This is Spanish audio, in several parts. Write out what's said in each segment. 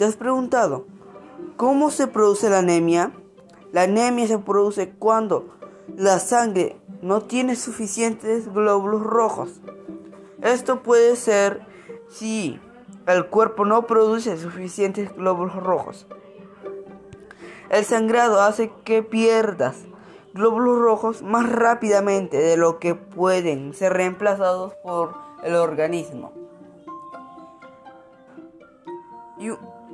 ¿Te has preguntado cómo se produce la anemia? La anemia se produce cuando la sangre no tiene suficientes glóbulos rojos. Esto puede ser si el cuerpo no produce suficientes glóbulos rojos. El sangrado hace que pierdas glóbulos rojos más rápidamente de lo que pueden ser reemplazados por el organismo.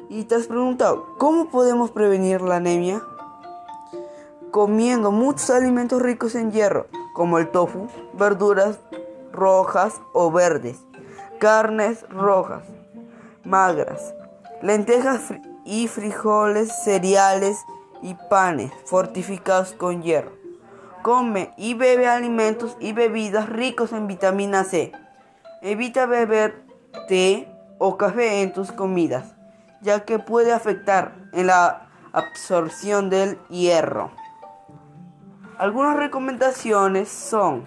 Te has preguntado, ¿cómo podemos prevenir la anemia? Comiendo muchos alimentos ricos en hierro, como el tofu, verduras rojas o verdes, carnes rojas, magras, lentejas y frijoles, cereales y panes fortificados con hierro. Come y bebe alimentos y bebidas ricos en vitamina C. Evita beber té o café en tus comidas, ya que puede afectar en la absorción del hierro. Algunas recomendaciones son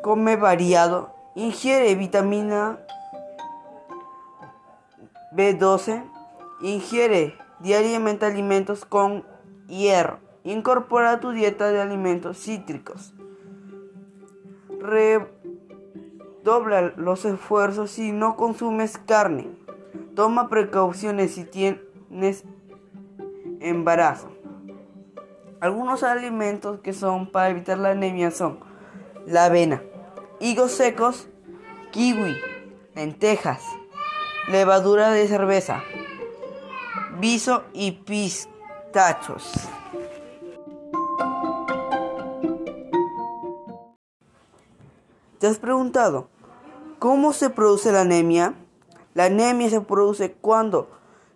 come variado, ingiere vitamina B12, ingiere diariamente alimentos con hierro, incorpora a tu dieta de alimentos cítricos. Redobla los esfuerzos si no consumes carne. Toma precauciones si tienes embarazo. Algunos alimentos que son para evitar la anemia son la avena, higos secos, kiwi, lentejas, levadura de cerveza, viso y pistachos. ¿Te has preguntado cómo se produce la anemia? La anemia se produce cuando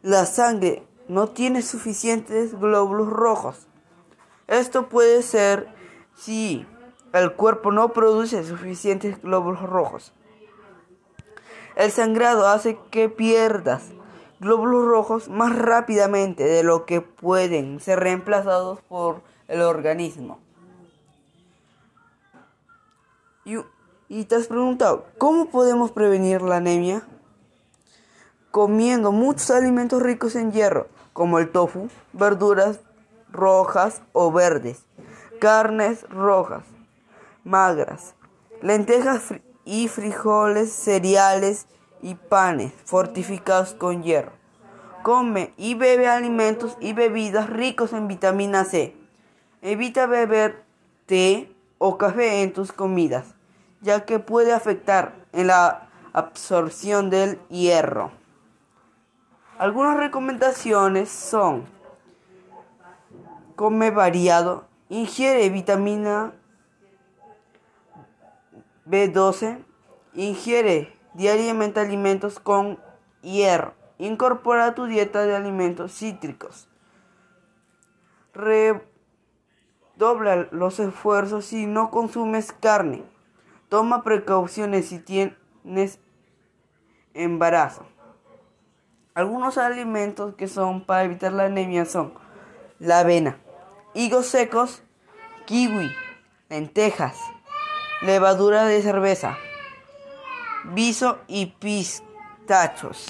la sangre no tiene suficientes glóbulos rojos. Esto puede ser si el cuerpo no produce suficientes glóbulos rojos. El sangrado hace que pierdas glóbulos rojos más rápidamente de lo que pueden ser reemplazados por el organismo. Y, y, te has preguntado, ¿cómo podemos prevenir la anemia? Comiendo muchos alimentos ricos en hierro, como el tofu, verduras rojas o verdes, carnes rojas, magras, lentejas y frijoles, cereales y panes fortificados con hierro. Come y bebe alimentos y bebidas ricos en vitamina C. Evita beber té o café en tus comidas, ya que puede afectar en la absorción del hierro. Algunas recomendaciones son come variado, ingiere vitamina B12, ingiere diariamente alimentos con hierro. Incorpora a tu dieta de alimentos cítricos. Redobla los esfuerzos si no consumes carne. Toma precauciones si tienes embarazo. Algunos alimentos que son para evitar la anemia son la avena, higos secos, kiwi, lentejas, levadura de cerveza, viso y pistachos.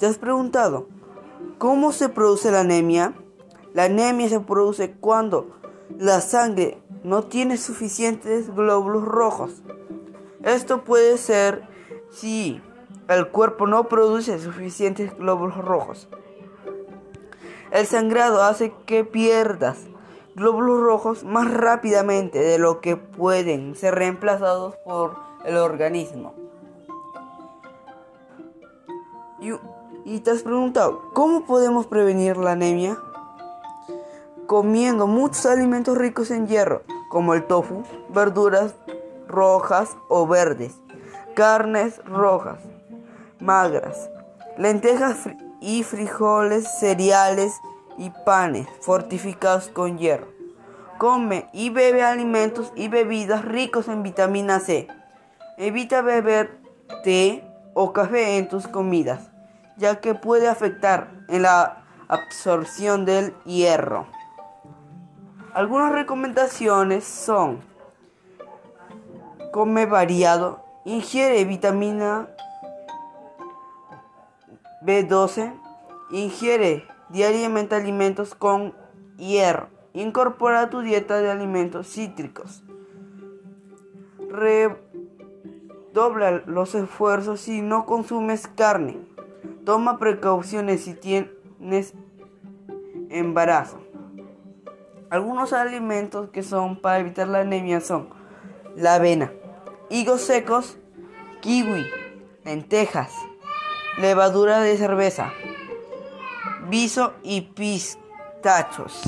¿Te has preguntado cómo se produce la anemia? La anemia se produce cuando la sangre no tiene suficientes glóbulos rojos. Esto puede ser si el cuerpo no produce suficientes glóbulos rojos. El sangrado hace que pierdas glóbulos rojos más rápidamente de lo que pueden ser reemplazados por el organismo. Y, y te has preguntado, ¿cómo podemos prevenir la anemia? Comiendo muchos alimentos ricos en hierro, como el tofu, verduras rojas o verdes, carnes rojas, magras, lentejas y frijoles, cereales y panes fortificados con hierro. Come y bebe alimentos y bebidas ricos en vitamina C. Evita beber té o café en tus comidas, ya que puede afectar en la absorción del hierro. Algunas recomendaciones son come variado, ingiere vitamina B12, ingiere diariamente alimentos con hierro, incorpora a tu dieta de alimentos cítricos. Redobla los esfuerzos si no consumes carne. Toma precauciones si tienes embarazo. Algunos alimentos que son para evitar la anemia son la avena, higos secos, kiwi, lentejas, levadura de cerveza, viso y pistachos.